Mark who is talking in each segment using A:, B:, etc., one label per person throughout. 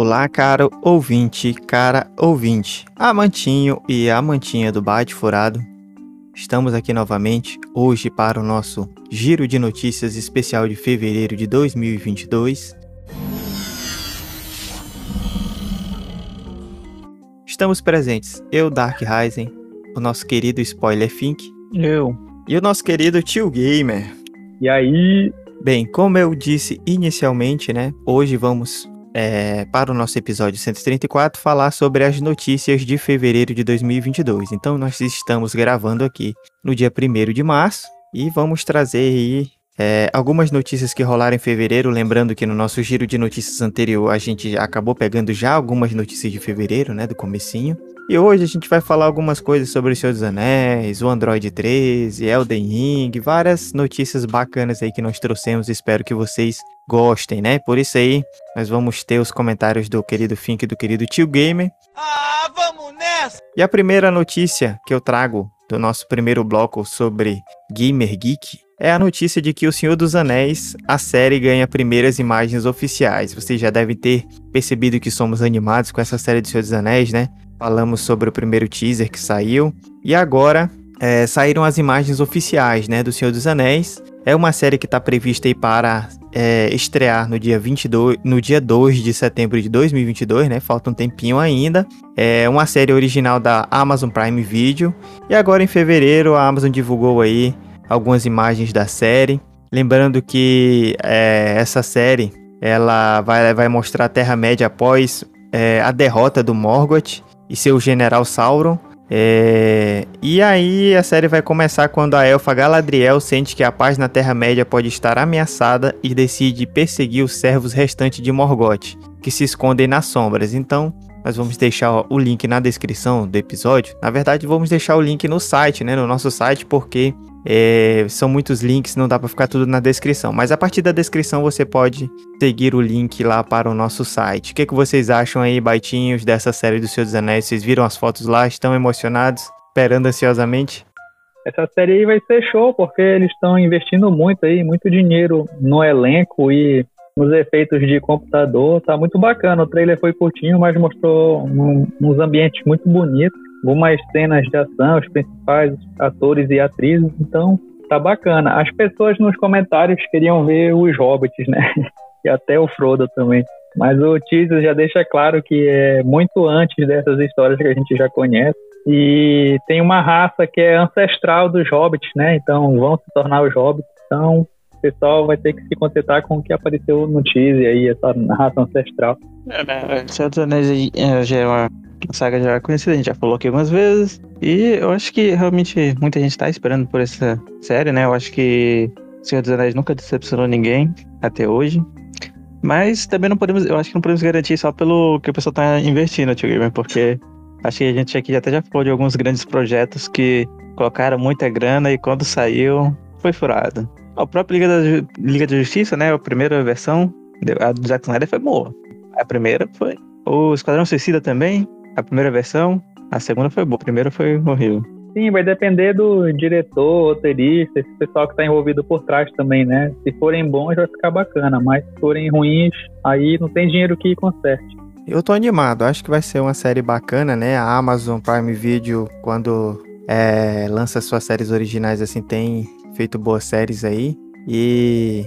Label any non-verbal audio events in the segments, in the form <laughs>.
A: Olá, caro ouvinte, cara ouvinte, amantinho e amantinha do Bate Furado. Estamos aqui novamente hoje para o nosso giro de notícias especial de fevereiro de 2022. Estamos presentes, eu, Dark Ryzen, o nosso querido Spoiler Fink.
B: Eu.
A: E o nosso querido Tio Gamer.
B: E aí?
A: Bem, como eu disse inicialmente, né? Hoje vamos é, para o nosso episódio 134 falar sobre as notícias de fevereiro de 2022. Então, nós estamos gravando aqui no dia 1 de março e vamos trazer aí é, algumas notícias que rolaram em fevereiro. Lembrando que no nosso giro de notícias anterior a gente acabou pegando já algumas notícias de fevereiro, né, do comecinho. E hoje a gente vai falar algumas coisas sobre o Senhor dos Anéis, o Android 13, Elden Ring, várias notícias bacanas aí que nós trouxemos. Espero que vocês gostem, né? Por isso aí, nós vamos ter os comentários do querido Fink e do querido Tio Gamer.
C: Ah, vamos nessa!
A: E a primeira notícia que eu trago do nosso primeiro bloco sobre Gamer Geek é a notícia de que O Senhor dos Anéis, a série ganha primeiras imagens oficiais. Vocês já devem ter percebido que somos animados com essa série do Senhor dos Anéis, né? Falamos sobre o primeiro teaser que saiu. E agora é, saíram as imagens oficiais, né, do Senhor dos Anéis. É uma série que está prevista para é, estrear no dia 22, no dia 2 de setembro de 2022, né? Falta um tempinho ainda. É uma série original da Amazon Prime Video. E agora em fevereiro a Amazon divulgou aí algumas imagens da série. Lembrando que é, essa série ela vai, vai mostrar a Terra-média após é, a derrota do Morgoth e seu general Sauron. É... E aí a série vai começar quando a elfa Galadriel sente que a paz na Terra-média pode estar ameaçada e decide perseguir os servos restantes de Morgoth, que se escondem nas sombras. Então, nós vamos deixar o link na descrição do episódio. Na verdade, vamos deixar o link no site, né, no nosso site, porque é, são muitos links, não dá para ficar tudo na descrição. Mas a partir da descrição você pode seguir o link lá para o nosso site. O que, que vocês acham aí, baitinhos, dessa série do Senhor dos Anéis? Vocês viram as fotos lá? Estão emocionados? Esperando ansiosamente?
B: Essa série aí vai ser show, porque eles estão investindo muito aí, muito dinheiro no elenco e nos efeitos de computador. Tá muito bacana. O trailer foi curtinho, mas mostrou um, uns ambientes muito bonitos algumas cenas de ação, os principais atores e atrizes, então tá bacana. As pessoas nos comentários queriam ver os hobbits, né? <laughs> e até o Frodo também. Mas o teaser já deixa claro que é muito antes dessas histórias que a gente já conhece. E tem uma raça que é ancestral dos hobbits, né? Então vão se tornar os hobbits. Então o pessoal vai ter que se contentar com o que apareceu no teaser aí, essa raça ancestral.
D: É, né? Senhor dos Anéis é, já é uma saga já conhecida, a gente já falou aqui algumas vezes. E eu acho que realmente muita gente tá esperando por essa série, né? Eu acho que Senhor dos Anéis nunca decepcionou ninguém até hoje. Mas também não podemos, eu acho que não podemos garantir só pelo que o pessoal tá investindo, Tio Gamer, porque acho que a gente aqui até já falou de alguns grandes projetos que colocaram muita grana e quando saiu foi furado. A própria Liga da, Liga da Justiça, né? A primeira versão, a do Zack Snyder foi boa. A primeira foi. O Esquadrão Suicida também, a primeira versão, a segunda foi boa, a primeira foi horrível.
B: Sim, vai depender do diretor, roteirista, esse pessoal que está envolvido por trás também, né? Se forem bons, vai ficar bacana, mas se forem ruins, aí não tem dinheiro que conserte.
A: Eu tô animado, acho que vai ser uma série bacana, né? A Amazon Prime Video, quando é, lança suas séries originais, assim, tem feito boas séries aí. E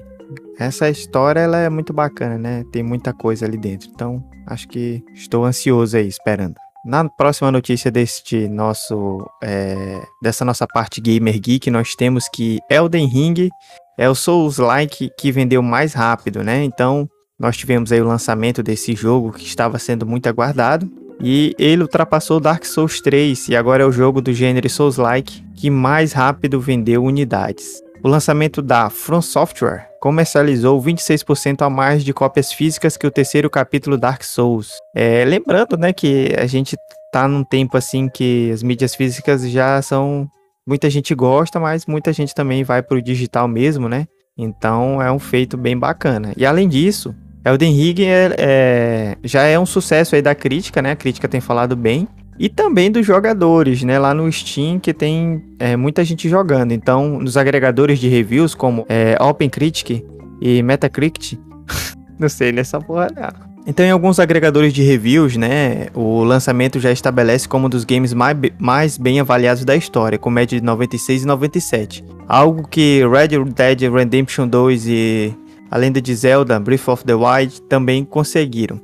A: essa história, ela é muito bacana, né? Tem muita coisa ali dentro. Então, acho que estou ansioso aí, esperando. Na próxima notícia deste nosso, é, dessa nossa parte Gamer Geek, nós temos que Elden Ring é o Souls-like que vendeu mais rápido, né? Então, nós tivemos aí o lançamento desse jogo que estava sendo muito aguardado. E ele ultrapassou Dark Souls 3 e agora é o jogo do gênero Souls-like que mais rápido vendeu unidades. O lançamento da From Software comercializou 26% a mais de cópias físicas que o terceiro capítulo Dark Souls. É, lembrando, né, que a gente tá num tempo assim que as mídias físicas já são muita gente gosta, mas muita gente também vai pro digital mesmo, né? Então é um feito bem bacana. E além disso, Elden Ring é, é, já é um sucesso aí da crítica, né? A crítica tem falado bem e também dos jogadores, né? Lá no Steam que tem é, muita gente jogando. Então, nos agregadores de reviews como é, OpenCritic e Metacritic, <laughs> não sei nessa porra não. Então, em alguns agregadores de reviews, né, o lançamento já estabelece como um dos games mais, mais bem avaliados da história, com média de 96 e 97. Algo que Red Dead Redemption 2 e a Lenda de Zelda Breath of the Wild também conseguiram.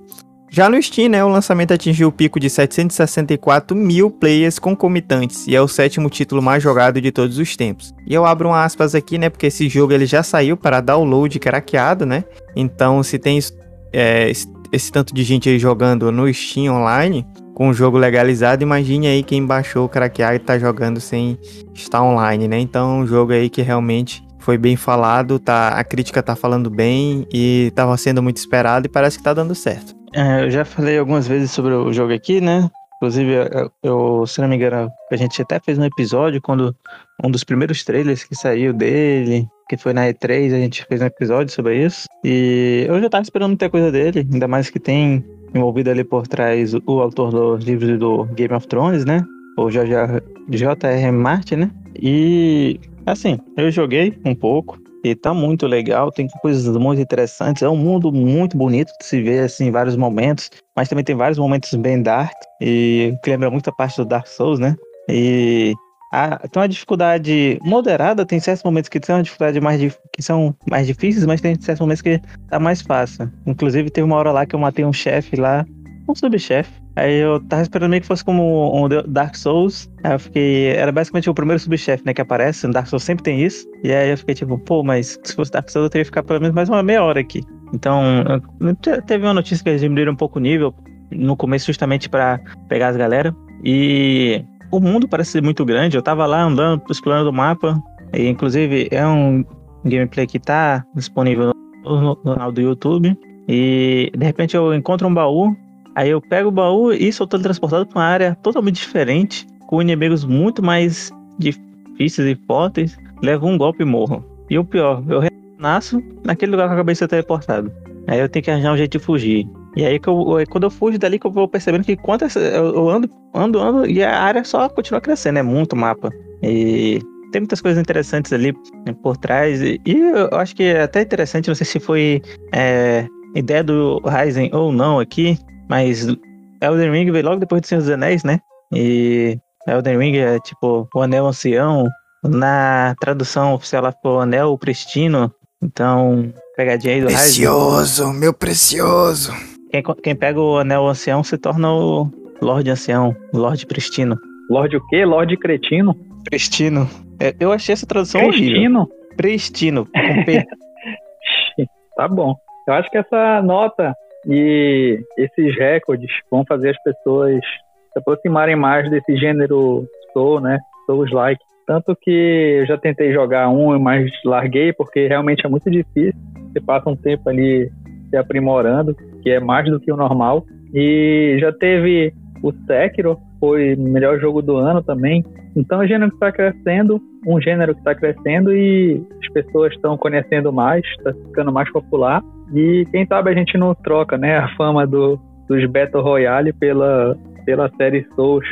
A: Já no Steam, né, o lançamento atingiu o pico de 764 mil players concomitantes e é o sétimo título mais jogado de todos os tempos. E eu abro um aspas aqui, né, porque esse jogo ele já saiu para download craqueado, né? Então, se tem é, esse tanto de gente aí jogando no Steam online, com o jogo legalizado, imagine aí quem baixou o craqueado e tá jogando sem estar online, né? Então, um jogo aí que realmente foi bem falado, tá, a crítica tá falando bem e tava sendo muito esperado e parece que tá dando certo.
D: É, eu já falei algumas vezes sobre o jogo aqui, né? Inclusive, eu, se não me engano, a gente até fez um episódio quando um dos primeiros trailers que saiu dele, que foi na E3, a gente fez um episódio sobre isso. E eu já tava esperando muita coisa dele, ainda mais que tem envolvido ali por trás o, autor dos livros do Game of Thrones, né? O J.R. Martin, né? E Assim, eu joguei um pouco e tá muito legal, tem coisas muito interessantes. É um mundo muito bonito de se ver assim, em vários momentos, mas também tem vários momentos bem dark e que lembra muito a parte do Dark Souls, né? E a, tem uma dificuldade moderada, tem certos momentos que tem uma dificuldade mais que são mais difíceis, mas tem certos momentos que tá mais fácil. Inclusive teve uma hora lá que eu matei um chefe lá, um subchefe, Aí eu tava esperando meio que fosse como um Dark Souls. Aí eu fiquei. Era basicamente o primeiro subchefe, né? Que aparece. No Dark Souls sempre tem isso. E aí eu fiquei tipo, pô, mas se fosse Dark Souls eu teria que ficar pelo menos mais uma meia hora aqui. Então, teve uma notícia que eles diminuíram um pouco o nível no começo, justamente para pegar as galera. E o mundo parece ser muito grande. Eu tava lá andando, explorando o mapa. E inclusive é um gameplay que tá disponível no canal do YouTube. E de repente eu encontro um baú Aí eu pego o baú e sou transportado para uma área totalmente diferente, com inimigos muito mais difíceis e fortes, levo um golpe e morro. E o pior, eu renasço naquele lugar que eu acabei de ser teleportado. Aí eu tenho que arranjar um jeito de fugir. E aí, que eu, quando eu fujo dali, que eu vou percebendo que quanto eu ando, ando, ando, e a área só continua crescendo, é muito mapa. E tem muitas coisas interessantes ali por trás. E, eu acho que é até interessante, não sei se foi é, ideia do Ryzen ou não aqui, mas Elden Ring veio logo depois do Senhor dos Anéis, né? E Elden Ring é tipo o Anel Ancião. Na tradução oficial lá ficou Anel Pristino. Então, pegadinha aí do
A: Precioso, meu precioso.
D: Quem, quem pega o Anel Ancião se torna o Lorde Ancião, Lorde Pristino.
B: Lorde o quê? Lorde Cretino?
D: Pristino. É, eu achei essa tradução
B: Pristino?
D: horrível. Pristino. Com P. <laughs>
B: tá bom. Eu acho que essa nota e esses recordes vão fazer as pessoas se aproximarem mais desse gênero Soul, né? Souls-like. Tanto que eu já tentei jogar um, mas larguei porque realmente é muito difícil. Você passa um tempo ali se aprimorando, que é mais do que o normal. E já teve o Sekiro, foi o melhor jogo do ano também. Então, é um gênero que está crescendo, um gênero que está crescendo e as pessoas estão conhecendo mais, está ficando mais popular. E quem sabe a gente não troca, né, a fama do, dos Battle Royale pela, pela série Souls.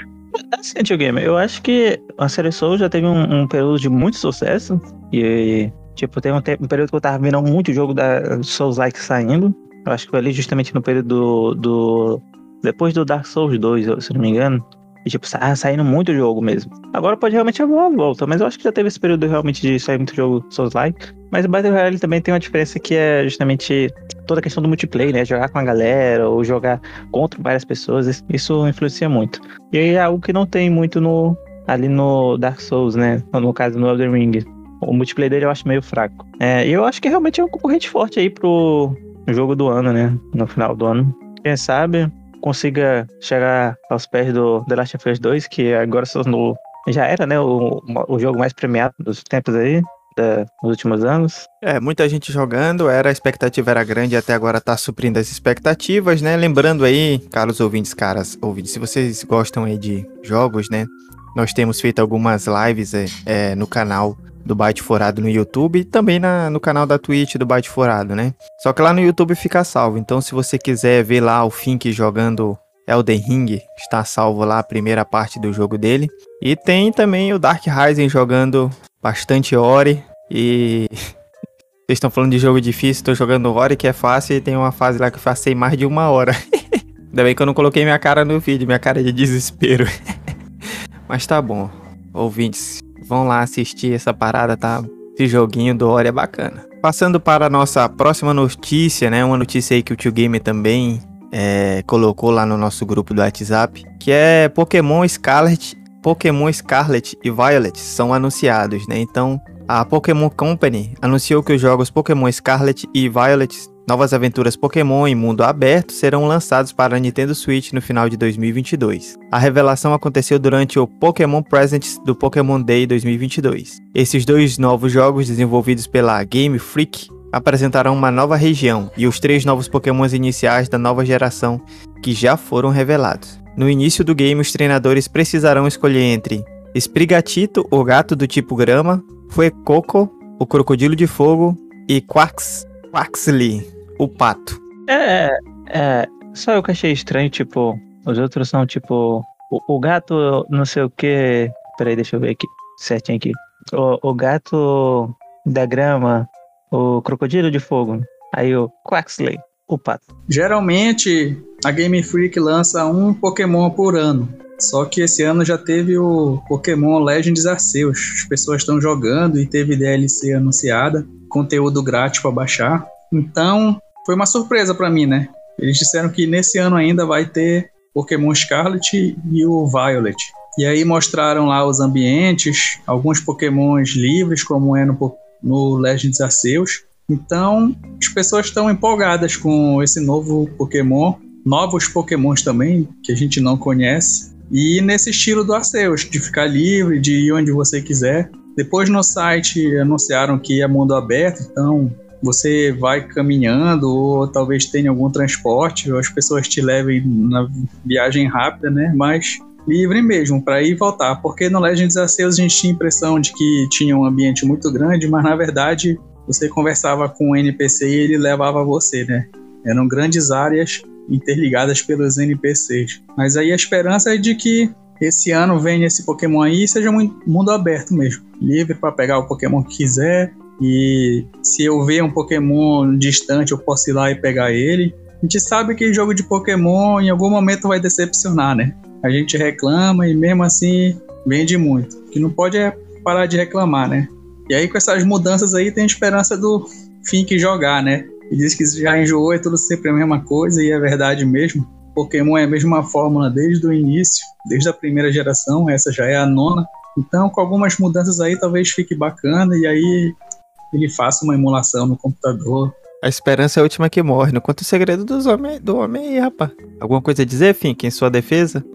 D: Assim, Tio Gamer, eu acho que a série Souls já teve um, um período de muito sucesso. E, tipo, tem um, um, período que eu tava vendo muito jogo da Souls-like saindo. Eu acho que foi ali justamente no período do, do. Depois do Dark Souls 2, se não me engano. E, tipo, ah, saindo muito jogo mesmo. Agora pode realmente haver uma volta, mas eu acho que já teve esse período realmente de sair muito jogo Souls-like. Mas o Battle Royale também tem uma diferença que é justamente toda a questão do multiplayer, né? Jogar com a galera ou jogar contra várias pessoas, isso influencia muito. E aí é algo que não tem muito no ali no Dark Souls, né? No caso, no Elden Ring. O multiplayer dele eu acho meio fraco. É, e eu acho que realmente é um concorrente forte aí pro jogo do ano, né? No final do ano. Quem sabe consiga chegar aos pés do The Last of Us 2, que agora no, já era, né, o, o jogo mais premiado dos tempos aí. Da, nos últimos anos.
A: É, muita gente jogando, era a expectativa era grande até agora tá suprindo as expectativas, né? Lembrando aí, caros ouvintes, caras, ouvintes, se vocês gostam aí de jogos, né? Nós temos feito algumas lives é, é, no canal do Byte Forado no YouTube e também na, no canal da Twitch do Byte Forado, né? Só que lá no YouTube fica salvo. Então, se você quiser ver lá o Fink jogando Elden Ring, está salvo lá a primeira parte do jogo dele. E tem também o Dark Rising jogando bastante Ori e <laughs> Vocês estão falando de jogo difícil, tô jogando Ori que é fácil e tem uma fase lá que eu passei mais de uma hora. <laughs> Ainda bem que eu não coloquei minha cara no vídeo, minha cara de desespero. <laughs> Mas tá bom. Ouvintes, vão lá assistir essa parada, tá? Esse joguinho do Ori é bacana. Passando para a nossa próxima notícia, né? Uma notícia aí que o Tio Gamer também é, colocou lá no nosso grupo do WhatsApp, que é Pokémon Scarlet, Pokémon Scarlet e Violet são anunciados, né? Então, a Pokémon Company anunciou que os jogos Pokémon Scarlet e Violet Novas aventuras Pokémon em mundo aberto serão lançados para a Nintendo Switch no final de 2022. A revelação aconteceu durante o Pokémon Presents do Pokémon Day 2022. Esses dois novos jogos, desenvolvidos pela Game Freak, apresentarão uma nova região e os três novos Pokémons iniciais da nova geração que já foram revelados. No início do game, os treinadores precisarão escolher entre Sprigatito, o gato do tipo grama, Fuecoco, o crocodilo de fogo e Quax, Quaxley, o pato.
D: É, é, só eu que achei estranho, tipo, os outros são tipo, o, o gato não sei o que, peraí, deixa eu ver aqui, certinho aqui. O, o gato da grama, o crocodilo de fogo, aí o Quaxley, o pato.
E: Geralmente a Game Freak lança um Pokémon por ano. Só que esse ano já teve o Pokémon Legends Arceus. As pessoas estão jogando e teve DLC anunciada, conteúdo grátis para baixar. Então, foi uma surpresa para mim, né? Eles disseram que nesse ano ainda vai ter Pokémon Scarlet e o Violet. E aí mostraram lá os ambientes, alguns Pokémons livres, como é no, no Legends Arceus. Então, as pessoas estão empolgadas com esse novo Pokémon, novos Pokémons também, que a gente não conhece. E nesse estilo do Arceus, de ficar livre, de ir onde você quiser. Depois no site anunciaram que é mundo aberto, então você vai caminhando ou talvez tenha algum transporte, ou as pessoas te levem na viagem rápida, né? Mas livre mesmo para ir e voltar, porque no Legends Arceus a gente tinha a impressão de que tinha um ambiente muito grande, mas na verdade você conversava com o NPC e ele levava você, né? Eram grandes áreas interligadas pelos NPCs. Mas aí a esperança é de que esse ano venha esse Pokémon aí e seja um mundo aberto mesmo, livre para pegar o Pokémon que quiser, e se eu ver um Pokémon distante, eu posso ir lá e pegar ele. A gente sabe que jogo de Pokémon em algum momento vai decepcionar, né? A gente reclama e mesmo assim vende muito. O que não pode é parar de reclamar, né? E aí com essas mudanças aí tem a esperança do Fink jogar, né? E diz que já enjoou, é tudo sempre a mesma coisa e é verdade mesmo. Pokémon é a mesma fórmula desde o início, desde a primeira geração, essa já é a nona. Então, com algumas mudanças aí, talvez fique bacana e aí ele faça uma emulação no computador.
A: A esperança é a última que morre. Não conta o segredo dos do homem aí, rapaz. Alguma coisa a dizer, Fink, em sua defesa?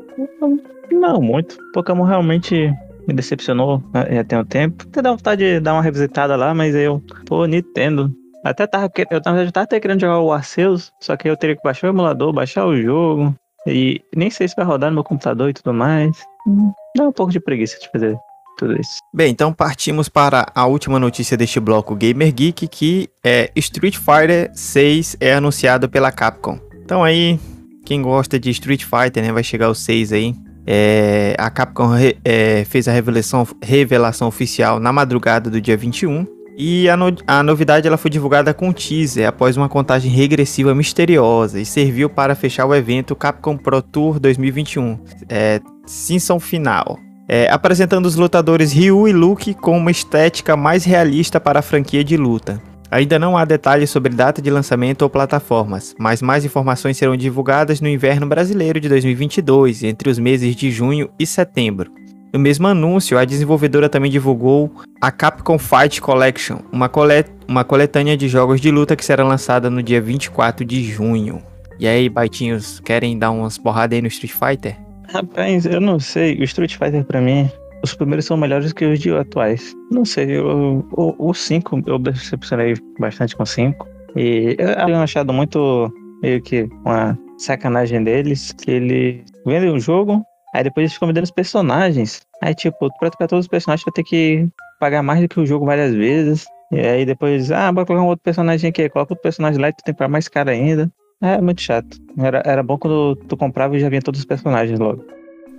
D: Não, muito. Pokémon realmente me decepcionou né, já tem um tempo. Até dá vontade de dar uma revisitada lá, mas eu, pô, Nintendo. Até tava, eu tava, tava até querendo jogar o Arceus, só que eu teria que baixar o emulador, baixar o jogo. E nem sei se vai rodar no meu computador e tudo mais. Hum, dá um pouco de preguiça de fazer tudo isso.
A: Bem, então partimos para a última notícia deste bloco Gamer Geek, que é Street Fighter 6 é anunciado pela Capcom. Então aí, quem gosta de Street Fighter, né, vai chegar o 6 aí. É, a Capcom re, é, fez a revelação, revelação oficial na madrugada do dia 21. E a, no, a novidade ela foi divulgada com teaser após uma contagem regressiva misteriosa e serviu para fechar o evento Capcom Pro Tour 2021, é, Season Final. É, apresentando os lutadores Ryu e Luke com uma estética mais realista para a franquia de luta. Ainda não há detalhes sobre data de lançamento ou plataformas, mas mais informações serão divulgadas no inverno brasileiro de 2022, entre os meses de junho e setembro. No mesmo anúncio, a desenvolvedora também divulgou a Capcom Fight Collection, uma, colet uma coletânea de jogos de luta que será lançada no dia 24 de junho. E aí, baitinhos, querem dar umas porradas aí no Street Fighter?
D: Rapaz, eu não sei. O Street Fighter pra mim, os primeiros são melhores que os de atuais. Não sei, o 5 eu decepcionei bastante com o 5. E eu tenho achado muito meio que uma sacanagem deles, que eles vendem um jogo, aí depois eles ficam vendendo os personagens. Aí, tipo, pra trocar todos os personagens, vai ter que pagar mais do que o jogo várias vezes. E aí depois, ah, bora colocar um outro personagem aqui, coloca outro personagem lá e tu tem que pagar mais caro ainda. É muito chato. Era, era bom quando tu comprava e já vinha todos os personagens logo.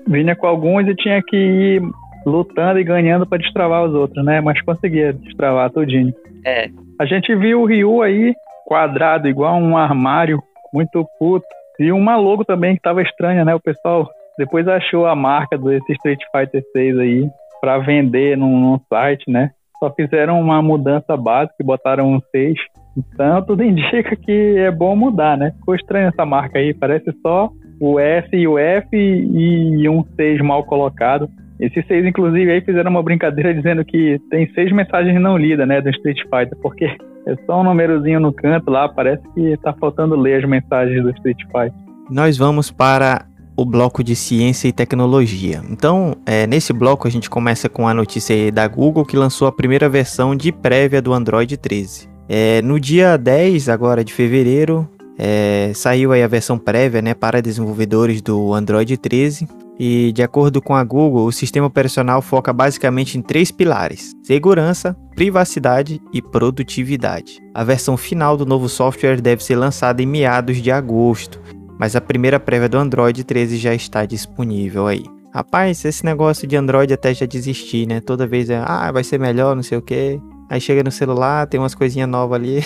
B: Vinha com alguns e tinha que ir lutando e ganhando para destravar os outros, né? Mas conseguia destravar tudinho.
D: É.
B: A gente viu o Ryu aí quadrado, igual um armário, muito puto. E uma logo também que tava estranha, né? O pessoal depois achou a marca desse Street Fighter 6 aí para vender num, num, site, né? Só fizeram uma mudança básica e botaram um 6. Então tudo <laughs> indica que é bom mudar, né? Ficou estranha essa marca aí, parece só o S e o F e um 6 mal colocado. Esses seis, inclusive, aí fizeram uma brincadeira <laughs> dizendo que tem seis mensagens não lidas, né, do Street Fighter, porque é só um númerozinho no canto lá, parece que tá faltando ler as mensagens do Street Fighter.
A: Nós vamos para o bloco de ciência e tecnologia. Então, é, nesse bloco a gente começa com a notícia da Google que lançou a primeira versão de prévia do Android 13. É, no dia 10 agora de fevereiro, é, saiu aí a versão prévia né, para desenvolvedores do Android 13 e, de acordo com a Google, o sistema operacional foca basicamente em três pilares: segurança, privacidade e produtividade. A versão final do novo software deve ser lançada em meados de agosto, mas a primeira prévia do Android 13 já está disponível aí. Rapaz, esse negócio de Android até já desisti, né? Toda vez é, ah, vai ser melhor, não sei o que. Aí chega no celular, tem umas coisinhas novas ali.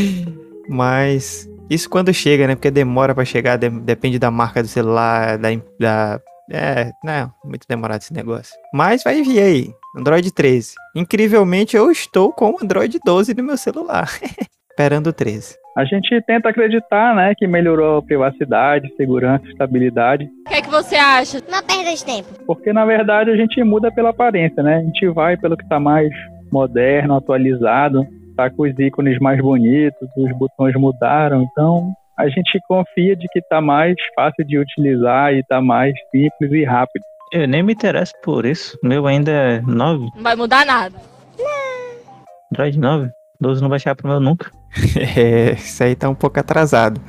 A: <laughs> Mas isso quando chega, né? Porque demora para chegar, de depende da marca do celular, da, da é, não, muito demorado esse negócio. Mas vai vir aí, Android 13. Incrivelmente, eu estou com o Android 12 no meu celular. <laughs> Esperando o 13.
B: A gente tenta acreditar, né, que melhorou a privacidade, segurança, estabilidade.
F: O que é que você acha? Não perda de tempo.
B: Porque, na verdade, a gente muda pela aparência, né? A gente vai pelo que está mais moderno, atualizado, tá com os ícones mais bonitos, os botões mudaram, então a gente confia de que está mais fácil de utilizar e está mais simples e rápido.
D: Eu nem me interesso por isso. O meu ainda é 9.
F: Não vai mudar nada.
D: Android 9. 12 não vai chegar pro meu nunca. <laughs>
A: é, isso aí tá um pouco atrasado.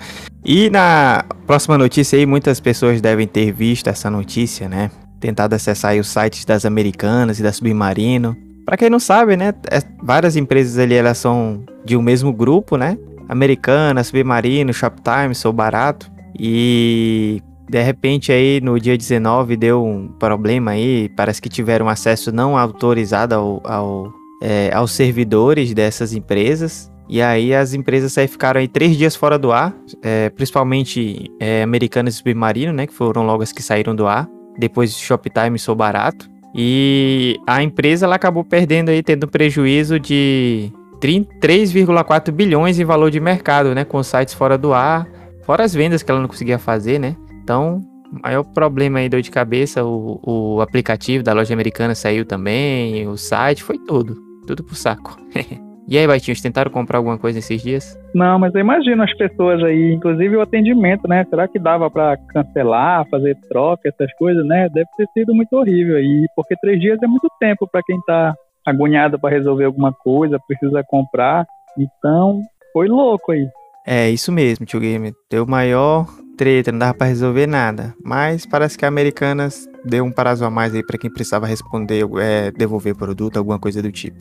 A: E na próxima notícia aí, muitas pessoas devem ter visto essa notícia, né? Tentado acessar os sites das Americanas e da Submarino. Para quem não sabe, né? É, várias empresas ali, elas são de um mesmo grupo, né? Americana, Submarino, Shoptime, Sou Barato. E de repente aí no dia 19 deu um problema aí, parece que tiveram acesso não autorizado ao, ao é, aos servidores dessas empresas. E aí as empresas aí ficaram aí três dias fora do ar, é, principalmente é, Americanas e Submarino, né, que foram logo as que saíram do ar. Depois Shoptime Sou Barato. E a empresa ela acabou perdendo aí, tendo prejuízo de 3,4 bilhões em valor de mercado, né? Com sites fora do ar, fora as vendas que ela não conseguia fazer, né? Então, maior problema aí, dor de cabeça, o, o aplicativo da loja americana saiu também, o site, foi tudo. Tudo pro saco. <laughs> e aí, Baitinhos, tentaram comprar alguma coisa esses dias?
B: Não, mas eu imagino as pessoas aí, inclusive o atendimento, né? Será que dava para cancelar, fazer troca, essas coisas, né? Deve ter sido muito horrível aí, porque três dias é muito tempo para quem tá agoniado para resolver alguma coisa, precisa comprar. Então, foi louco aí.
A: É, isso mesmo, tio Game. Deu maior treta, não dava para resolver nada. Mas parece que a Americanas deu um prazo a mais aí para quem precisava responder, é, devolver produto, alguma coisa do tipo.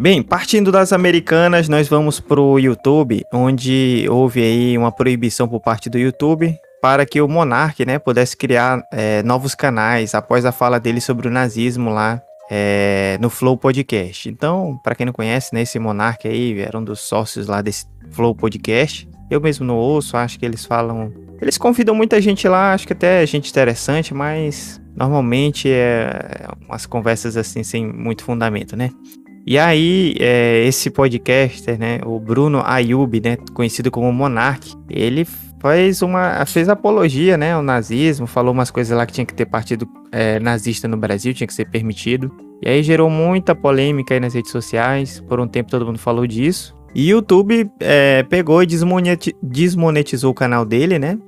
A: Bem, partindo das Americanas, nós vamos pro YouTube, onde houve aí uma proibição por parte do YouTube para que o Monark, né, pudesse criar é, novos canais após a fala dele sobre o nazismo lá é, no Flow Podcast. Então, para quem não conhece, né, esse Monark aí era um dos sócios lá desse Flow Podcast. Eu mesmo não ouço, acho que eles falam. Eles convidam muita gente lá, acho que até gente interessante, mas normalmente é umas conversas assim sem muito fundamento, né? E aí, é, esse podcaster, né, o Bruno Ayub, né, conhecido como Monark, ele fez uma fez apologia, né, ao nazismo, falou umas coisas lá que tinha que ter partido é, nazista no Brasil, tinha que ser permitido. E aí gerou muita polêmica aí nas redes sociais. Por um tempo todo mundo falou disso. E YouTube é, pegou e desmonetizou o canal dele, né?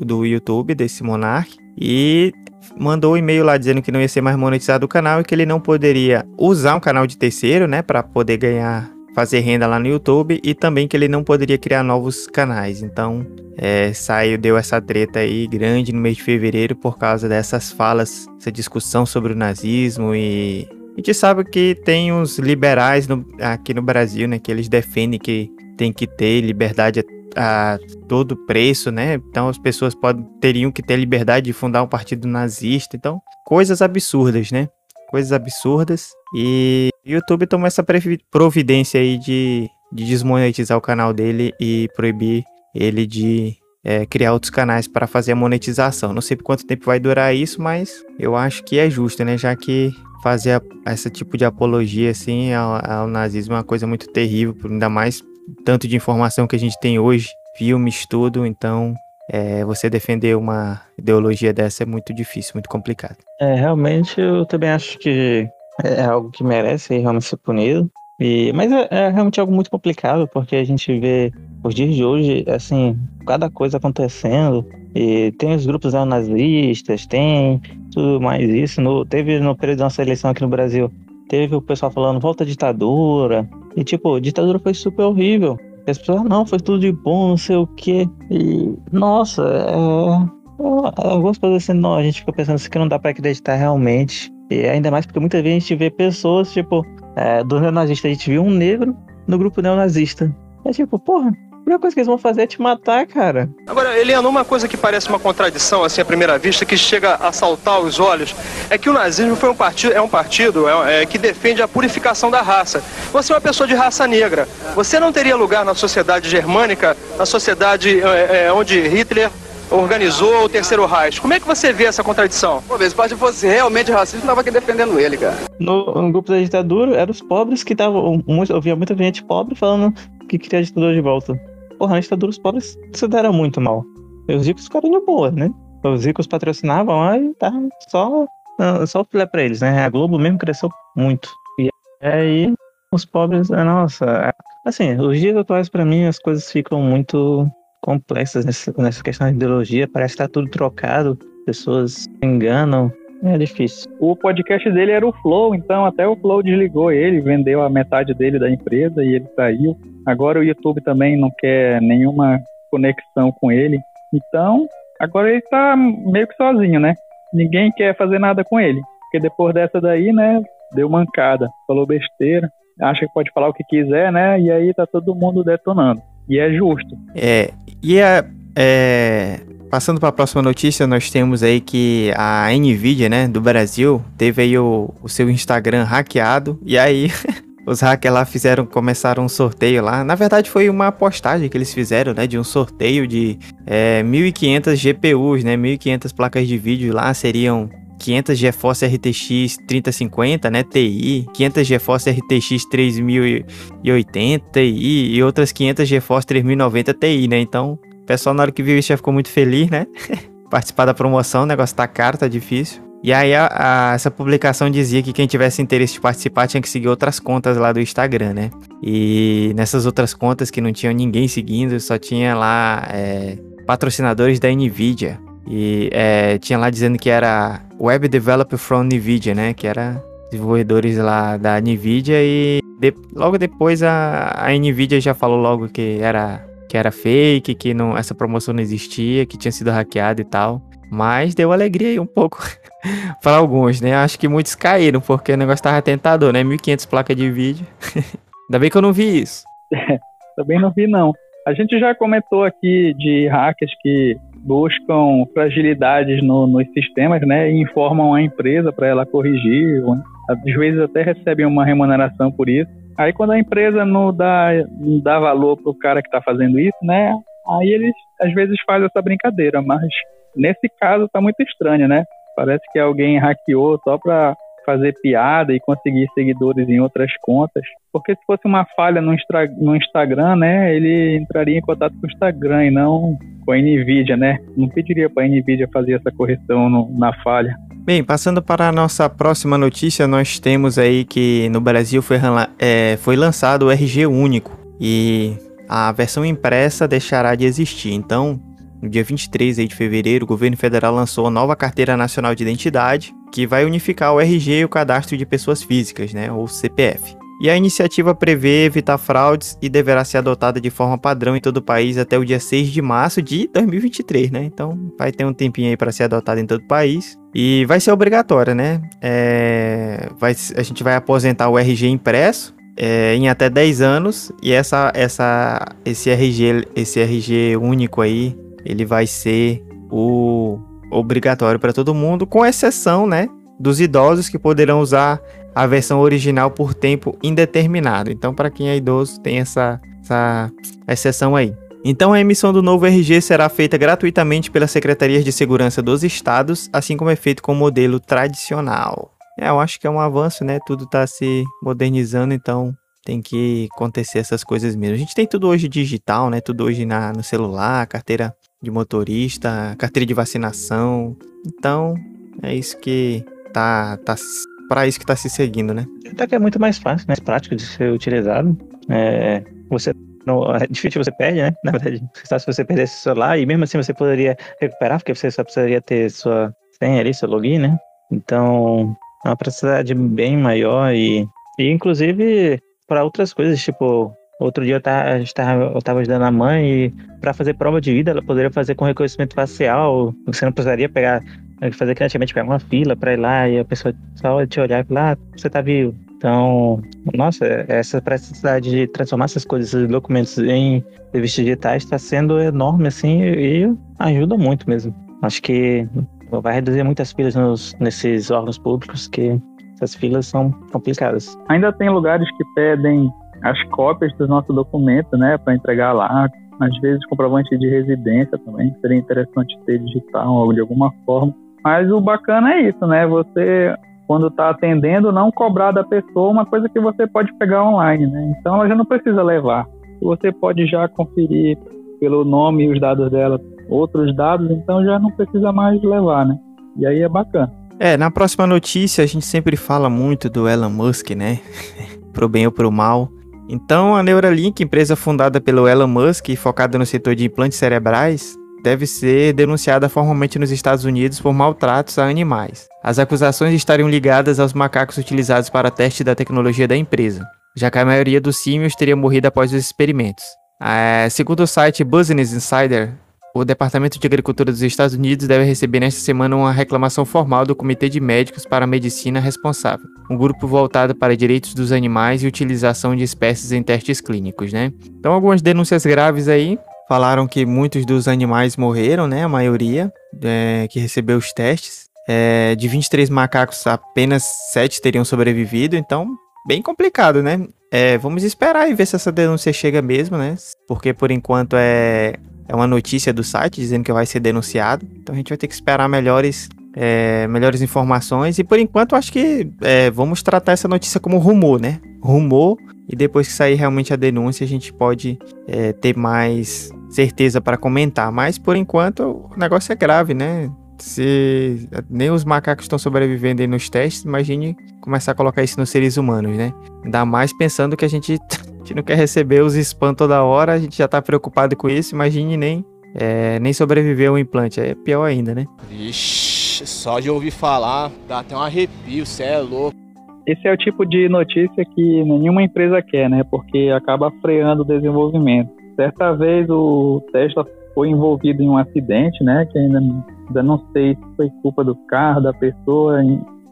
A: Do YouTube, desse Monark. E mandou um e-mail lá dizendo que não ia ser mais monetizado o canal e que ele não poderia usar um canal de terceiro, né? Para poder ganhar fazer renda lá no YouTube e também que ele não poderia criar novos canais. Então, é, saiu, deu essa treta aí grande no mês de fevereiro por causa dessas falas, essa discussão sobre o nazismo e a gente sabe que tem uns liberais no, aqui no Brasil, né, que eles defendem que tem que ter liberdade a, todo preço, né? Então as pessoas podem, teriam que ter liberdade de fundar um partido nazista. Então, coisas absurdas, né? Coisas absurdas. E o YouTube tomou essa providência aí de de desmonetizar o canal dele e proibir ele de é, criar outros canais para fazer a monetização. Não sei por quanto tempo vai durar isso, mas eu acho que é justo, né? Já que fazer a, esse tipo de apologia assim ao, ao, nazismo é uma coisa muito terrível, ainda mais tanto de informação que a gente tem hoje, filmes, tudo. Então, é, você defender uma ideologia dessa é muito difícil, muito complicado.
D: É, realmente eu também acho que é algo que merece realmente ser punido. E, mas é, é, realmente algo muito complicado, porque a gente vê os dias de hoje, assim, cada coisa acontecendo. E tem os grupos neonazistas, tem tudo mais isso. No, teve no período da nossa eleição aqui no Brasil, teve o pessoal falando volta à ditadura. E tipo, ditadura foi super horrível. E as pessoas, não, foi tudo de bom, não sei o quê. E, nossa, é, é, algumas coisas assim, não, a gente fica pensando assim que não dá pra acreditar realmente. E ainda mais porque muitas vezes a gente vê pessoas, tipo, é, do neonazista, a gente viu um negro no grupo neonazista. É tipo, porra, a primeira coisa que eles vão fazer é te matar, cara.
G: Agora, Eliana, uma coisa que parece uma contradição, assim, à primeira vista, que chega a saltar os olhos, é que o nazismo foi um partido, é um partido é, é, que defende a purificação da raça. Você é uma pessoa de raça negra. Você não teria lugar na sociedade germânica, na sociedade é, é onde Hitler organizou o Terceiro Reich. Como é que você vê essa contradição?
H: Pô, se o partido fosse realmente racista, não tava aqui defendendo ele, cara.
D: No, no grupo da ditadura, eram os pobres que estavam. Eu via muita gente pobre falando que queria a ditadura de volta. Porra, na ditadura os pobres se deram muito mal. E os ricos ficaram de boa, né? Os ricos patrocinavam, aí tá só, só o filé pra eles, né? A Globo mesmo cresceu muito. E aí os pobres, nossa. Assim, os dias atuais para mim as coisas ficam muito complexas nessa, nessa questão de ideologia. Parece que tá tudo trocado, pessoas enganam. É difícil.
B: O podcast dele era o Flow, então até o Flow desligou ele, vendeu a metade dele da empresa e ele saiu. Agora o YouTube também não quer nenhuma conexão com ele. Então, agora ele tá meio que sozinho, né? Ninguém quer fazer nada com ele. Porque depois dessa daí, né, deu mancada, falou besteira, acha que pode falar o que quiser, né? E aí tá todo mundo detonando. E é justo.
A: É, e a, é, passando para a próxima notícia, nós temos aí que a Nvidia, né, do Brasil, teve aí o, o seu Instagram hackeado e aí <laughs> os hackers lá fizeram, começaram um sorteio lá. Na verdade foi uma postagem que eles fizeram, né, de um sorteio de é, 1.500 GPUs, né, 1.500 placas de vídeo lá seriam 500 GeForce RTX 3050, né, TI, 500 GeForce RTX 3080 Ti e outras 500 GeForce 3090 Ti, né? Então, o pessoal na hora que viu isso já ficou muito feliz, né? <laughs> Participar da promoção, o negócio tá caro, tá difícil. E aí a, a, essa publicação dizia que quem tivesse interesse de participar tinha que seguir outras contas lá do Instagram, né? E nessas outras contas que não tinham ninguém seguindo, só tinha lá é, patrocinadores da Nvidia. E é, tinha lá dizendo que era Web Developer from Nvidia, né? Que era desenvolvedores lá da Nvidia e de, logo depois a, a Nvidia já falou logo que era que era fake, que não, essa promoção não existia, que tinha sido hackeada e tal. Mas deu alegria aí um pouco <laughs> para alguns, né? Acho que muitos caíram porque o negócio tava tentador, né? 1500 placas de vídeo. <laughs> Ainda bem que eu não vi isso. <laughs>
B: também não vi não. A gente já comentou aqui de hackers que buscam fragilidades no, nos sistemas, né, e informam a empresa para ela corrigir. Às vezes até recebem uma remuneração por isso. Aí quando a empresa não dá, não dá valor pro cara que está fazendo isso, né, aí eles às vezes fazem essa brincadeira, mas nesse caso tá muito estranho, né? Parece que alguém hackeou só para fazer piada e conseguir seguidores em outras contas. Porque se fosse uma falha no, no Instagram, né, ele entraria em contato com o Instagram e não com a Nvidia, né? Não pediria para a Nvidia fazer essa correção no, na falha.
A: Bem, passando para a nossa próxima notícia, nós temos aí que no Brasil foi, é, foi lançado o RG único e a versão impressa deixará de existir. Então, no dia 23 de fevereiro, o governo federal lançou a nova Carteira Nacional de Identidade, que vai unificar o RG e o Cadastro de Pessoas Físicas, né, ou CPF. E a iniciativa prevê evitar fraudes e deverá ser adotada de forma padrão em todo o país até o dia 6 de março de 2023, né? Então vai ter um tempinho aí para ser adotada em todo o país. E vai ser obrigatória, né? É... Vai... A gente vai aposentar o RG impresso é, em até 10 anos e essa, essa, esse, RG, esse RG único aí, ele vai ser o obrigatório para todo mundo, com exceção, né? dos idosos que poderão usar a versão original por tempo indeterminado. Então, para quem é idoso, tem essa, essa exceção aí. Então, a emissão do novo RG será feita gratuitamente pelas secretarias de segurança dos estados, assim como é feito com o modelo tradicional. É, eu acho que é um avanço, né? Tudo está se modernizando, então tem que acontecer essas coisas mesmo. A gente tem tudo hoje digital, né? Tudo hoje na, no celular, carteira de motorista, carteira de vacinação. Então, é isso que tá, tá para isso que tá se seguindo, né?
D: Até que é muito mais fácil, mais prático de ser utilizado. É, você não, é difícil você perde, né? <laughs> Na verdade, se você perdesse o celular e mesmo assim você poderia recuperar, porque você só precisaria ter sua senha ali, seu login, né? Então, é uma praticidade bem maior e, e inclusive para outras coisas, tipo, outro dia eu tava, eu tava ajudando a mãe e para fazer prova de vida, ela poderia fazer com reconhecimento facial, você não precisaria pegar, fazer criativamente, pegar uma fila para ir lá e a pessoa só te olhar e falar, ah, você tá vivo. Então, nossa, essa praticidade de transformar essas coisas, esses documentos em revistas digitais está sendo enorme, assim, e ajuda muito mesmo. Acho que vai reduzir muitas filas nos, nesses órgãos públicos, que essas filas são complicadas.
B: Ainda tem lugares que pedem as cópias do nosso documento, né, para entregar lá. Às vezes, comprovante de residência também, seria interessante ter digital ou de alguma forma. Mas o bacana é isso, né? Você quando está atendendo, não cobrar da pessoa uma coisa que você pode pegar online, né? Então ela já não precisa levar. Você pode já conferir pelo nome e os dados dela outros dados, então já não precisa mais levar, né? E aí é bacana.
A: É, na próxima notícia a gente sempre fala muito do Elon Musk, né? <laughs> pro bem ou pro mal. Então a Neuralink, empresa fundada pelo Elon Musk e focada no setor de implantes cerebrais, deve ser denunciada formalmente nos Estados Unidos por maltratos a animais. As acusações estariam ligadas aos macacos utilizados para teste da tecnologia da empresa, já que a maioria dos símios teria morrido após os experimentos. É, segundo o site Business Insider, o Departamento de Agricultura dos Estados Unidos deve receber nesta semana uma reclamação formal do Comitê de Médicos para a Medicina Responsável, um grupo voltado para direitos dos animais e utilização de espécies em testes clínicos, né? Então, algumas denúncias graves aí, Falaram que muitos dos animais morreram, né? A maioria é, que recebeu os testes. É, de 23 macacos, apenas 7 teriam sobrevivido, então bem complicado, né? É, vamos esperar e ver se essa denúncia chega mesmo, né? Porque por enquanto é, é uma notícia do site dizendo que vai ser denunciado. Então a gente vai ter que esperar melhores, é, melhores informações. E por enquanto acho que é, vamos tratar essa notícia como rumor, né? Rumor. E depois que sair realmente a denúncia, a gente pode é, ter mais certeza para comentar, mas por enquanto o negócio é grave, né? Se nem os macacos estão sobrevivendo aí nos testes, imagine começar a colocar isso nos seres humanos, né? Ainda mais pensando que a gente, gente não quer receber os spam toda hora, a gente já tá preocupado com isso, imagine nem, é, nem sobreviver ao implante, é pior ainda, né?
C: Ixi, só de ouvir falar, dá até um arrepio, cê é louco.
B: Esse é o tipo de notícia que nenhuma empresa quer, né? Porque acaba freando o desenvolvimento. Certa vez o Tesla foi envolvido em um acidente, né? Que ainda, ainda não sei se foi culpa do carro, da pessoa.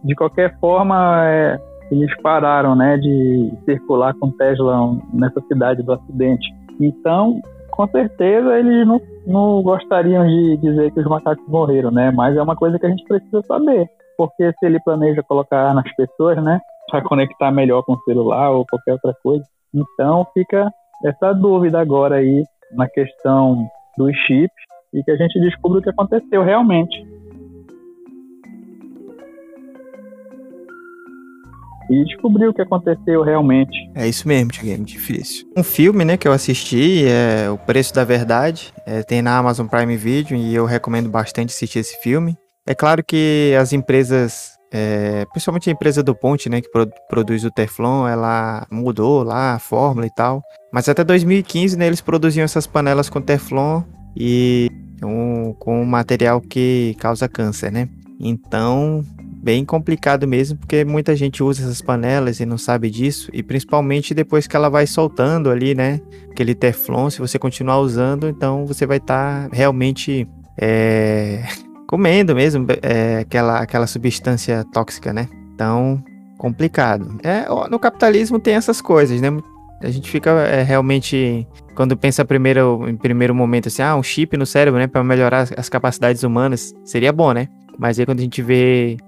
B: De qualquer forma, é, eles pararam, né? De circular com Tesla nessa cidade do acidente. Então, com certeza, eles não, não gostariam de dizer que os macacos morreram, né? Mas é uma coisa que a gente precisa saber. Porque se ele planeja colocar nas pessoas, né? Para conectar melhor com o celular ou qualquer outra coisa. Então, fica essa dúvida agora aí na questão dos chips e que a gente descubra o que aconteceu realmente. E descobrir o que aconteceu realmente.
A: É isso mesmo, Tiaguinho, difícil. Um filme, né, que eu assisti, é O Preço da Verdade, é, tem na Amazon Prime Video e eu recomendo bastante assistir esse filme. É claro que as empresas é, principalmente a empresa do Ponte, né, que pro, produz o Teflon, ela mudou lá a fórmula e tal. Mas até 2015, né, eles produziam essas panelas com Teflon e um, com um material que causa câncer, né? Então, bem complicado mesmo, porque muita gente usa essas panelas e não sabe disso, e principalmente depois que ela vai soltando ali, né, aquele Teflon, se você continuar usando, então você vai estar tá realmente é, <laughs> comendo mesmo é, aquela, aquela substância tóxica, né? Então, complicado. É, no capitalismo tem essas coisas, né? A gente fica é, realmente, quando pensa primeiro, em primeiro momento assim, ah, um chip no cérebro, né, para melhorar as capacidades humanas, seria bom, né? Mas aí quando a gente vê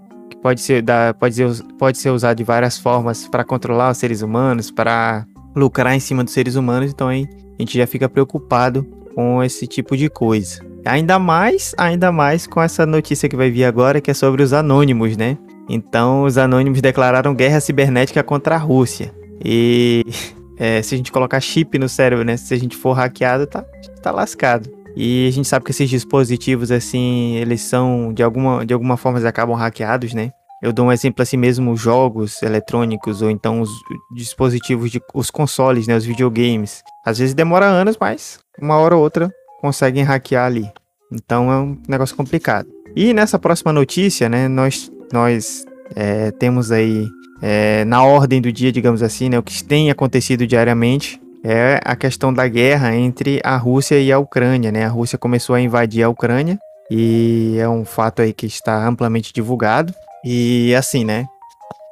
A: pode ser, da, pode ser, pode ser usado de várias formas para controlar os seres humanos, para lucrar em cima dos seres humanos, então aí a gente já fica preocupado com esse tipo de coisa. Ainda mais, ainda mais com essa notícia que vai vir agora, que é sobre os anônimos, né? Então, os anônimos declararam guerra cibernética contra a Rússia. E <laughs> é, se a gente colocar chip no cérebro, né? Se a gente for hackeado, tá, tá lascado. E a gente sabe que esses dispositivos, assim, eles são, de alguma, de alguma forma, eles acabam hackeados, né? Eu dou um exemplo assim mesmo, jogos eletrônicos ou então os dispositivos de os consoles, né, os videogames. Às vezes demora anos, mas uma hora ou outra conseguem hackear ali. Então é um negócio complicado. E nessa próxima notícia, né, nós nós é, temos aí é, na ordem do dia, digamos assim, né, o que tem acontecido diariamente é a questão da guerra entre a Rússia e a Ucrânia, né? A Rússia começou a invadir a Ucrânia e é um fato aí que está amplamente divulgado. E assim, né?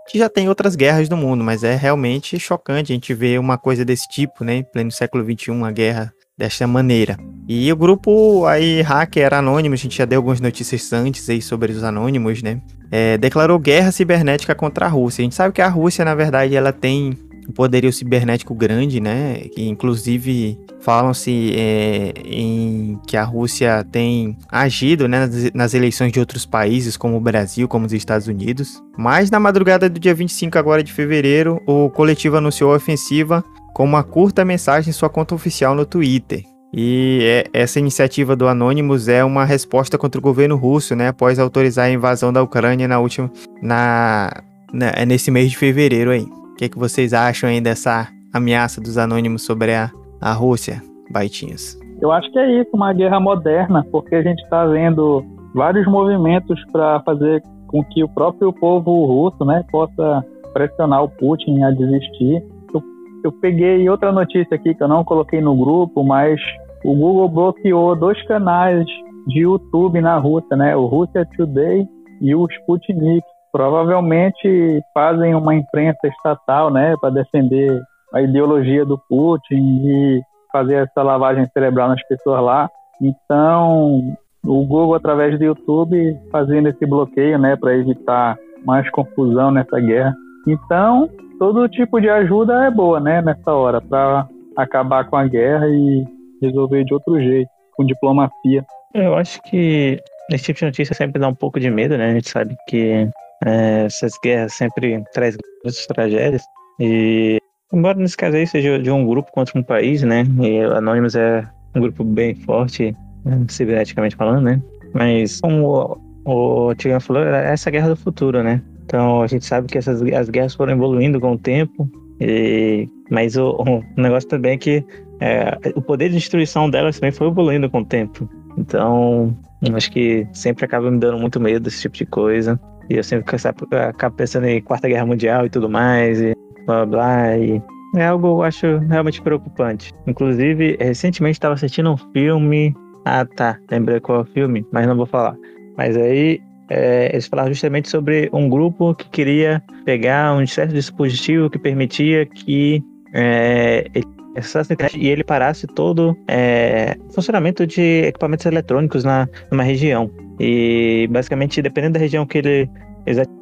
A: Que já tem outras guerras no mundo, mas é realmente chocante a gente ver uma coisa desse tipo, né? Em pleno século XXI, uma guerra desta maneira. E o grupo aí, Hacker Anônimo, a gente já deu algumas notícias antes aí sobre os anônimos, né? É, declarou guerra cibernética contra a Rússia. A gente sabe que a Rússia, na verdade, ela tem um poderio cibernético grande, né? Que inclusive falam-se é, em que a Rússia tem agido né, nas, eleições de outros países, como o Brasil, como os Estados Unidos. Mas na madrugada do dia 25 agora de fevereiro, o coletivo anunciou a ofensiva com uma curta mensagem em sua conta oficial no Twitter. E é, essa iniciativa do Anonymous é uma resposta contra o governo russo, né, após autorizar a invasão da Ucrânia na última, na, na nesse mês de fevereiro aí que, que vocês acham aí dessa ameaça dos anônimos sobre a, a Rússia, Baitinhos?
B: Eu acho que é isso, uma guerra moderna, porque a gente está vendo vários movimentos para fazer com que o próprio povo russo né, possa pressionar o Putin a desistir. Eu, eu peguei outra notícia aqui que eu não coloquei no grupo, mas o Google bloqueou dois canais de YouTube na Rússia, né? O Russia Today e o Sputnik provavelmente fazem uma imprensa estatal, né, para defender a ideologia do Putin e fazer essa lavagem cerebral nas pessoas lá. Então, o Google através do YouTube fazendo esse bloqueio, né, para evitar mais confusão nessa guerra. Então, todo tipo de ajuda é boa, né, nessa hora para acabar com a guerra e resolver de outro jeito, com diplomacia.
D: Eu acho que esse tipo de notícia sempre dá um pouco de medo, né? A gente sabe que é, essas guerras sempre trazem muitas tragédias. E, embora nesse caso aí seja de um grupo contra um país, né? E Anonymous é um grupo bem forte, né, ciberneticamente falando, né? Mas, como o, Tigan falou, é essa guerra do futuro, né? Então, a gente sabe que essas as guerras foram evoluindo com o tempo. E, mas o, o negócio também é que é, o poder de destruição delas também foi evoluindo com o tempo. Então, acho que sempre acaba me dando muito medo desse tipo de coisa. E eu sempre acabo pensando em Quarta Guerra Mundial e tudo mais, e blá blá. E é algo eu acho realmente preocupante. Inclusive, recentemente estava assistindo um filme. Ah, tá. Lembrei qual é o filme, mas não vou falar. Mas aí é, eles falaram justamente sobre um grupo que queria pegar um certo dispositivo que permitia que é, e ele parasse todo é, funcionamento de equipamentos eletrônicos na, numa região. E basicamente, dependendo da região que ele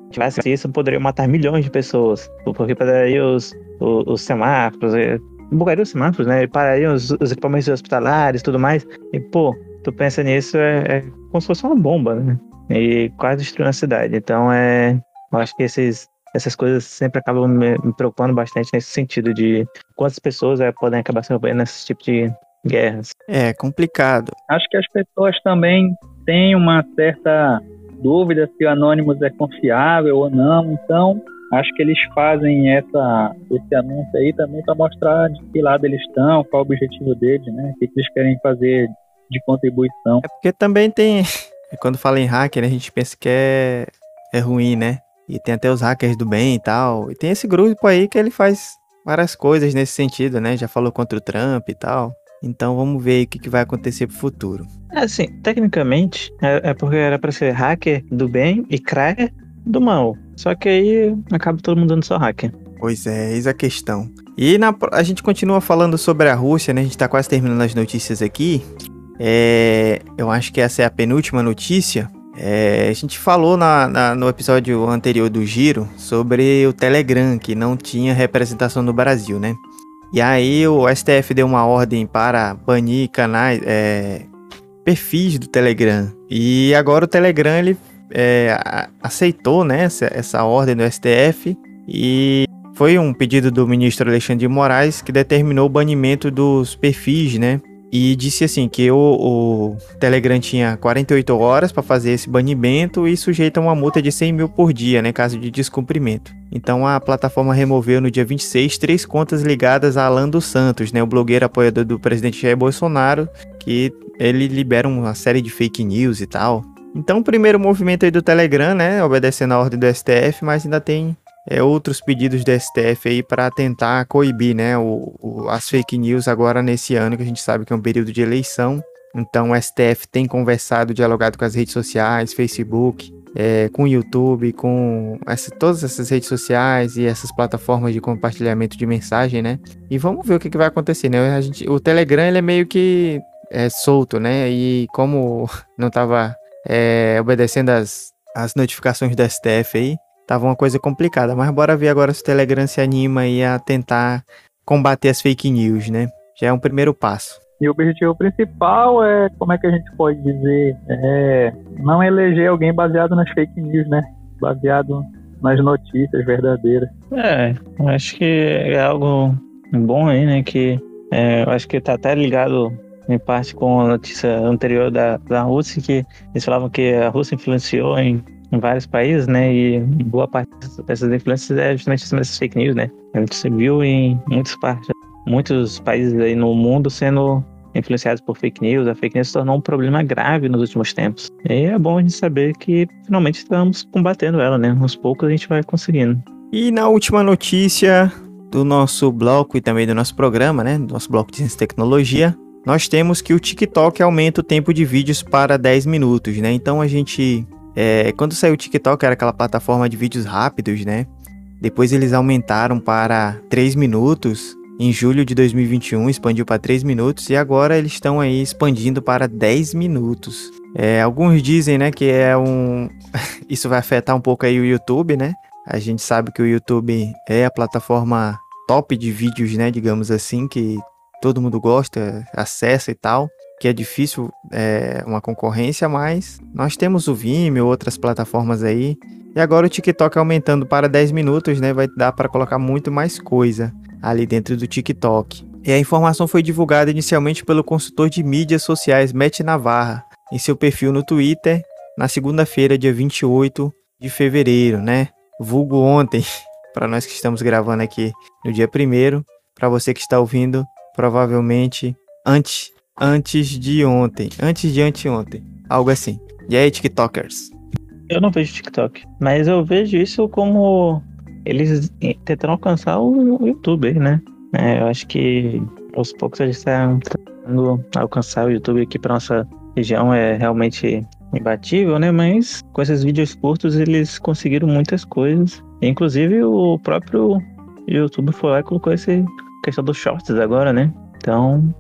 D: ativasse isso, poderia matar milhões de pessoas. Porque pararia os, os, os semáforos, é, bugaria os semáforos, né? Pararia os, os equipamentos hospitalares tudo mais. E, pô, tu pensa nisso, é, é como se fosse uma bomba, né? E quase destruindo a cidade. Então, é. Eu acho que esses, essas coisas sempre acabam me, me, preocupando bastante nesse sentido de quantas pessoas é, podem acabar se envolvendo nesse tipo de guerras.
A: É complicado.
B: Acho que as pessoas também têm uma certa dúvida se o Anonymous é confiável ou não, então acho que eles fazem essa, esse anúncio aí também para mostrar de que lado eles estão, qual o objetivo deles, né? O que eles querem fazer de contribuição.
A: É porque também tem. <laughs> Quando fala em hacker, a gente pensa que é, é ruim, né? E tem até os hackers do bem e tal. E tem esse grupo aí que ele faz várias coisas nesse sentido, né? Já falou contra o Trump e tal. Então vamos ver o que, que vai acontecer pro futuro.
D: É assim, tecnicamente, é, é porque era para ser hacker do bem e cracker do mal. Só que aí acaba todo mundo dando só hacker.
A: Pois é, eis a questão. E na, a gente continua falando sobre a Rússia, né? A gente tá quase terminando as notícias aqui. É, eu acho que essa é a penúltima notícia. É, a gente falou na, na, no episódio anterior do Giro sobre o Telegram, que não tinha representação no Brasil, né? E aí o STF deu uma ordem para banir canais, é, perfis do Telegram. E agora o Telegram ele é, aceitou né, essa, essa ordem do STF e foi um pedido do ministro Alexandre de Moraes que determinou o banimento dos perfis, né? E disse assim que o, o Telegram tinha 48 horas para fazer esse banimento e sujeita uma multa de 100 mil por dia, né, caso de descumprimento. Então a plataforma removeu no dia 26 três contas ligadas a Alan dos Santos, né, o blogueiro apoiador do presidente Jair Bolsonaro, que ele libera uma série de fake news e tal. Então o primeiro movimento aí do Telegram, né, obedecendo a ordem do STF, mas ainda tem é, outros pedidos do STF aí para tentar coibir né, o, o, as fake news agora nesse ano, que a gente sabe que é um período de eleição. Então o STF tem conversado, dialogado com as redes sociais, Facebook, é, com o YouTube, com essa, todas essas redes sociais e essas plataformas de compartilhamento de mensagem, né? E vamos ver o que, que vai acontecer, né? A gente, o Telegram ele é meio que é, solto, né? E como <laughs> não estava é, obedecendo as, as notificações do STF aí, Tava uma coisa complicada, mas bora ver agora se o Telegram se anima aí a tentar combater as fake news, né? Já é um primeiro passo.
B: E o objetivo principal é, como é que a gente pode dizer, é não eleger alguém baseado nas fake news, né? Baseado nas notícias verdadeiras.
D: É, acho que é algo bom aí, né? Que é, eu acho que tá até ligado em parte com a notícia anterior da, da Rússia, que eles falavam que a Rússia influenciou em em vários países, né? E boa parte dessas influências é justamente essas fake news, né? A gente viu em muitas partes, muitos países aí no mundo sendo influenciados por fake news. A fake news se tornou um problema grave nos últimos tempos. E é bom a gente saber que finalmente estamos combatendo ela, né? Aos poucos a gente vai conseguindo.
A: E na última notícia do nosso bloco e também do nosso programa, né? Do nosso bloco de ciência e tecnologia, nós temos que o TikTok aumenta o tempo de vídeos para 10 minutos, né? Então a gente é, quando saiu o TikTok era aquela plataforma de vídeos rápidos, né? Depois eles aumentaram para 3 minutos. Em julho de 2021 expandiu para 3 minutos e agora eles estão aí expandindo para 10 minutos. É, alguns dizem, né, que é um <laughs> isso vai afetar um pouco aí o YouTube, né? A gente sabe que o YouTube é a plataforma top de vídeos, né, digamos assim, que todo mundo gosta, acessa e tal que é difícil é, uma concorrência, mas nós temos o Vimeo, outras plataformas aí. E agora o TikTok aumentando para 10 minutos, né? Vai dar para colocar muito mais coisa ali dentro do TikTok. E a informação foi divulgada inicialmente pelo consultor de mídias sociais Matt Navarra em seu perfil no Twitter na segunda-feira, dia 28 de fevereiro, né? Vulgo ontem, <laughs> para nós que estamos gravando aqui no dia 1 para você que está ouvindo, provavelmente antes antes de ontem. Antes de anteontem. Algo assim. E aí, TikTokers?
D: Eu não vejo TikTok. Mas eu vejo isso como eles tentando alcançar o YouTube, né? É, eu acho que aos poucos a gente está tentando alcançar o YouTube aqui para nossa região. É realmente imbatível, né? Mas com esses vídeos curtos eles conseguiram muitas coisas. Inclusive o próprio YouTube foi lá e colocou essa questão dos shorts agora, né? Então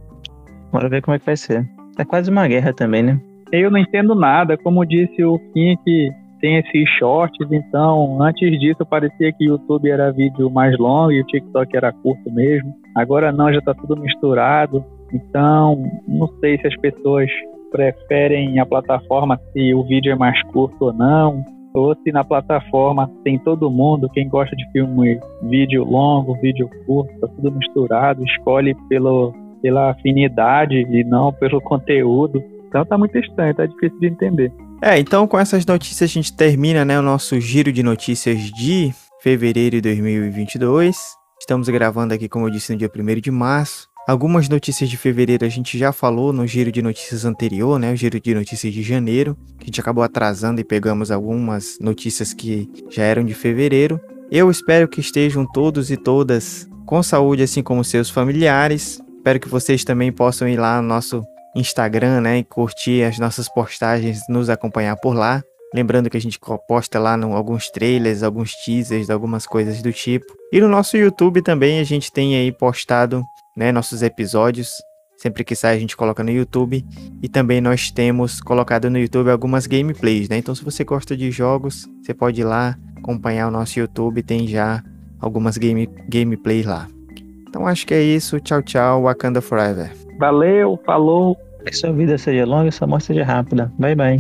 D: Bora ver como é que vai ser. É quase uma guerra também, né?
B: Eu não entendo nada. Como disse o Kim, que tem esses shorts, então antes disso parecia que o YouTube era vídeo mais longo e o TikTok era curto mesmo. Agora não, já tá tudo misturado. Então, não sei se as pessoas preferem a plataforma se o vídeo é mais curto ou não, ou se na plataforma tem todo mundo, quem gosta de filme vídeo longo, vídeo curto, tá tudo misturado, escolhe pelo pela afinidade e não pelo conteúdo. Então tá muito estranho, tá difícil de entender.
A: É, então com essas notícias a gente termina né, o nosso giro de notícias de fevereiro de 2022. Estamos gravando aqui, como eu disse, no dia 1 de março. Algumas notícias de fevereiro a gente já falou no giro de notícias anterior, né? O giro de notícias de janeiro, que a gente acabou atrasando e pegamos algumas notícias que já eram de fevereiro. Eu espero que estejam todos e todas com saúde, assim como seus familiares. Espero que vocês também possam ir lá no nosso Instagram, né, e curtir as nossas postagens, nos acompanhar por lá. Lembrando que a gente posta lá no, alguns trailers, alguns teasers, algumas coisas do tipo. E no nosso YouTube também a gente tem aí postado né, nossos episódios. Sempre que sai a gente coloca no YouTube e também nós temos colocado no YouTube algumas gameplays, né? Então se você gosta de jogos, você pode ir lá acompanhar o nosso YouTube, tem já algumas game, gameplays lá. Então acho que é isso. Tchau, tchau. Wakanda Forever.
B: Valeu, falou.
D: Que sua vida seja longa e sua morte seja rápida. Bye, bye.